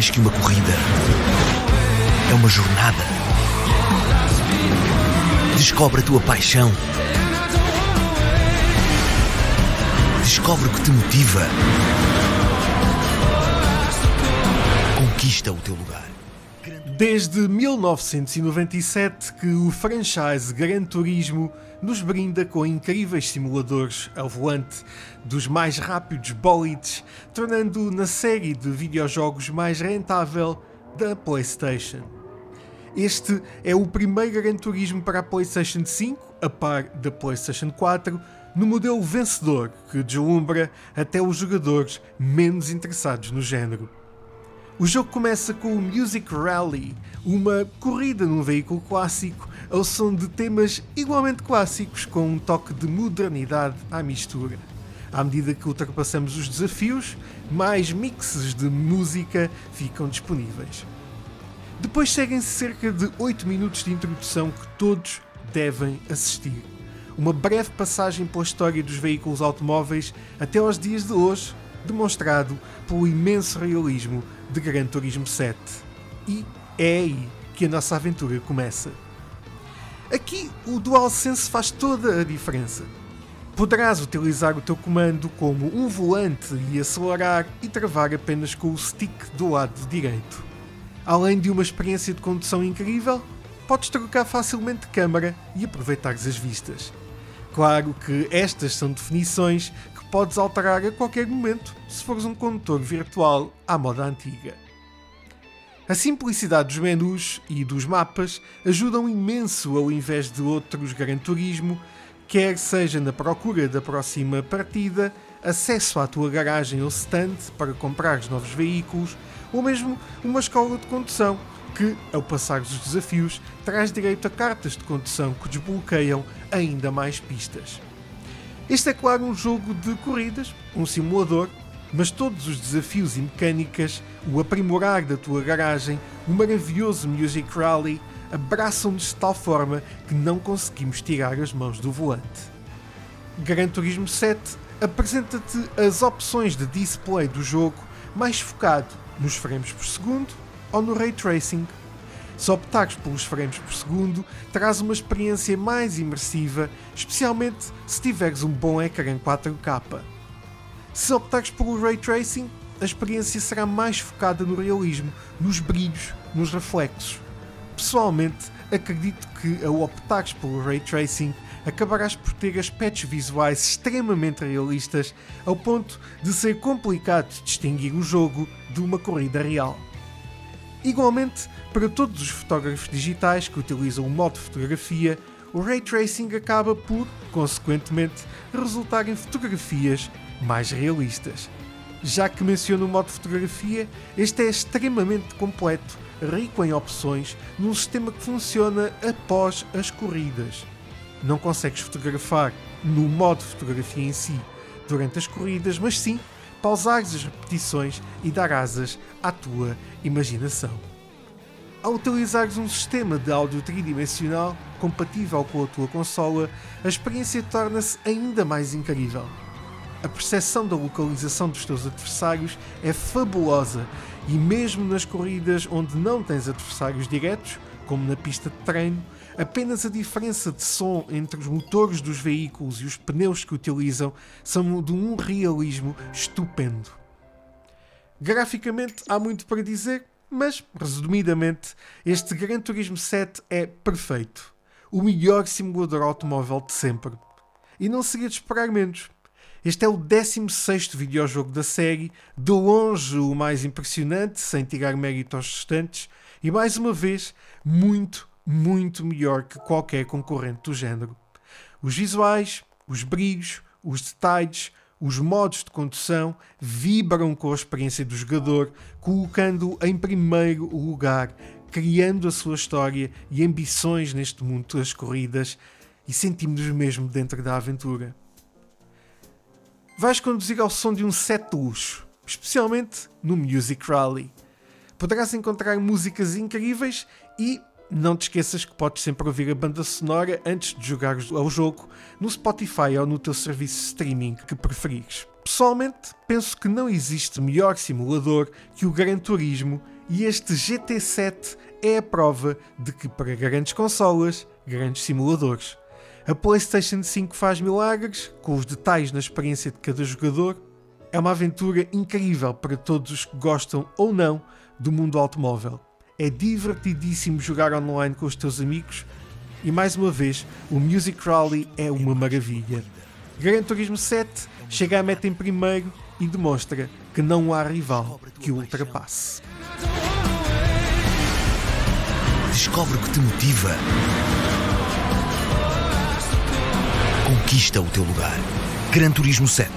mais que uma corrida. É uma jornada. Descobre a tua paixão. Descobre o que te motiva. Conquista o teu lugar. Desde 1997 que o franchise Gran Turismo nos brinda com incríveis simuladores ao volante dos mais rápidos bolides, tornando na série de videojogos mais rentável da PlayStation. Este é o primeiro Gran Turismo para a PlayStation 5, a par da PlayStation 4, no modelo vencedor que deslumbra até os jogadores menos interessados no género. O jogo começa com o Music Rally, uma corrida num veículo clássico ao som de temas igualmente clássicos com um toque de modernidade à mistura. À medida que ultrapassamos os desafios, mais mixes de música ficam disponíveis. Depois seguem-se cerca de 8 minutos de introdução que todos devem assistir. Uma breve passagem pela história dos veículos automóveis até aos dias de hoje, demonstrado pelo imenso realismo de Gran Turismo 7. E é aí que a nossa aventura começa. Aqui o DualSense faz toda a diferença. Poderás utilizar o teu comando como um volante e acelerar e travar apenas com o stick do lado direito. Além de uma experiência de condução incrível, podes trocar facilmente de câmara e aproveitar as vistas. Claro que estas são definições que podes alterar a qualquer momento se fores um condutor virtual à moda antiga. A simplicidade dos menus e dos mapas ajudam imenso ao invés de outros Gran Turismo, quer seja na procura da próxima partida, acesso à tua garagem ou stand para comprar novos veículos, ou mesmo uma escola de condução que, ao passar os desafios, traz direito a cartas de condução que desbloqueiam ainda mais pistas. Este é claro um jogo de corridas, um simulador, mas todos os desafios e mecânicas, o aprimorar da tua garagem, o maravilhoso Music Rally abraçam-nos de tal forma que não conseguimos tirar as mãos do volante. Gran Turismo 7 apresenta-te as opções de display do jogo mais focado nos frames por segundo ou no ray tracing. Se optares pelos frames por segundo, terás uma experiência mais imersiva, especialmente se tiveres um bom ecrã 4K. Se optares pelo ray tracing, a experiência será mais focada no realismo, nos brilhos, nos reflexos. Pessoalmente, acredito que ao optares pelo ray tracing, acabarás por ter aspectos visuais extremamente realistas, ao ponto de ser complicado distinguir o jogo de uma corrida real. Igualmente, para todos os fotógrafos digitais que utilizam o modo fotografia, o ray tracing acaba por, consequentemente, resultar em fotografias mais realistas. Já que menciono o modo fotografia, este é extremamente completo, rico em opções, num sistema que funciona após as corridas. Não consegues fotografar no modo fotografia em si durante as corridas, mas sim pausares as repetições e dar asas à tua imaginação. Ao utilizares um sistema de áudio tridimensional compatível com a tua consola, a experiência torna-se ainda mais incrível. A percepção da localização dos teus adversários é fabulosa e mesmo nas corridas onde não tens adversários diretos, como na pista de treino, apenas a diferença de som entre os motores dos veículos e os pneus que utilizam são de um realismo estupendo. Graficamente há muito para dizer, mas, resumidamente, este Gran Turismo 7 é perfeito. O melhor simulador automóvel de sempre. E não seria de esperar menos. Este é o 16 videojogo da série, de longe o mais impressionante, sem tirar mérito aos restantes, e mais uma vez, muito, muito melhor que qualquer concorrente do género. Os visuais, os brilhos, os detalhes, os modos de condução vibram com a experiência do jogador, colocando-o em primeiro lugar, criando a sua história e ambições neste mundo das corridas e sentimos-nos mesmo dentro da aventura. Vais conduzir ao som de um set luxo, especialmente no Music Rally. Poderás encontrar músicas incríveis e não te esqueças que podes sempre ouvir a banda sonora antes de jogar ao jogo no Spotify ou no teu serviço de streaming que preferires. Pessoalmente, penso que não existe melhor simulador que o Gran Turismo e este GT7 é a prova de que para grandes consolas, grandes simuladores. A PlayStation 5 faz milagres, com os detalhes na experiência de cada jogador. É uma aventura incrível para todos os que gostam ou não do mundo automóvel. É divertidíssimo jogar online com os teus amigos e mais uma vez o Music Rally é uma maravilha. Gran Turismo 7 chega à meta em primeiro e demonstra que não há rival que o ultrapasse. Descobre o que te motiva. Conquista o teu lugar. Gran Turismo 7.